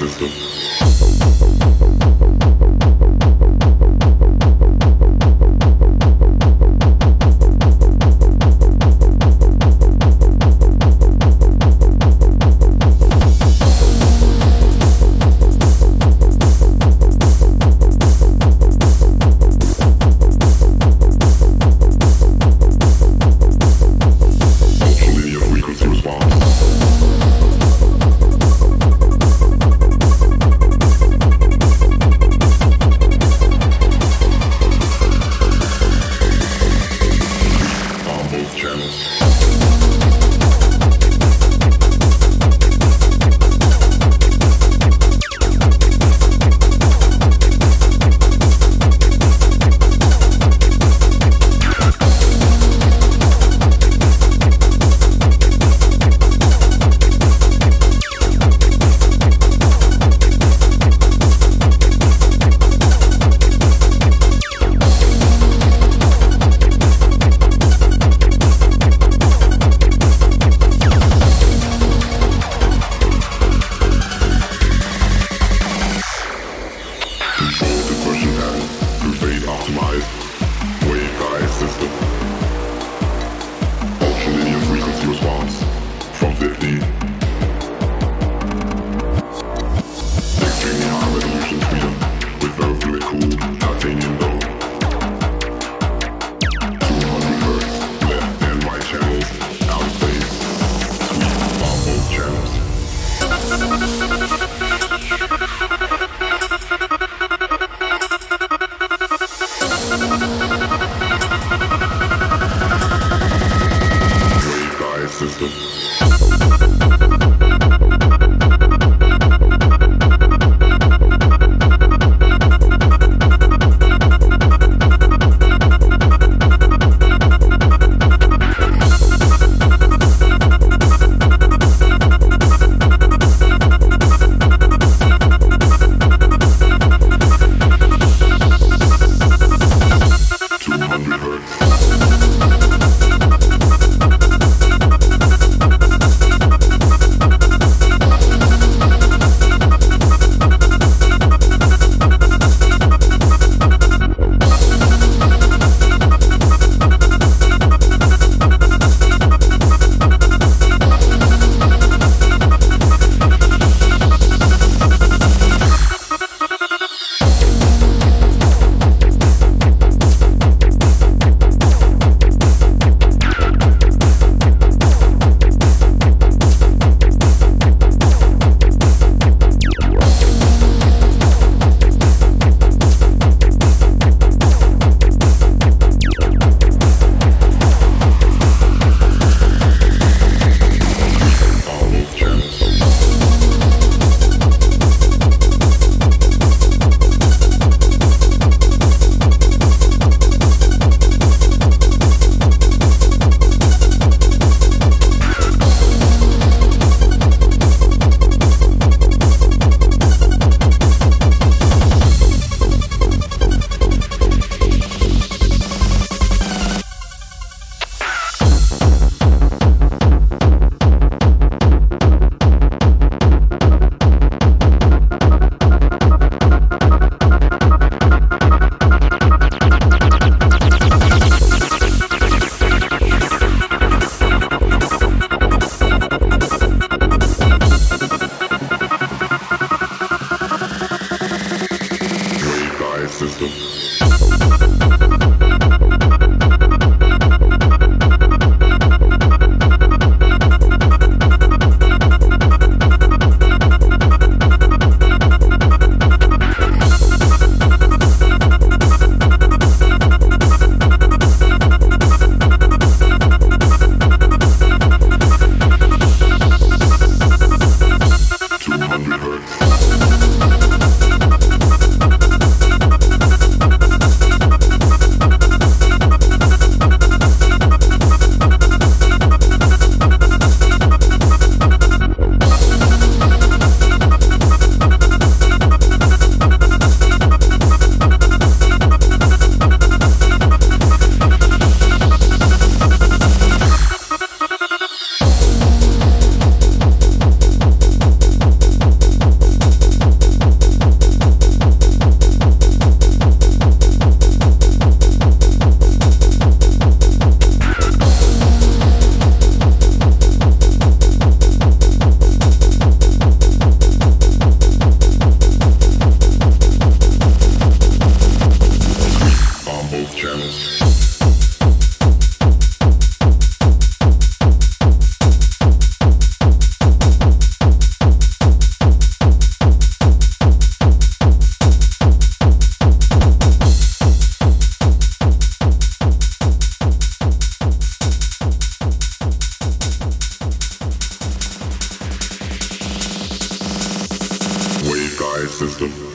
system. うん。System.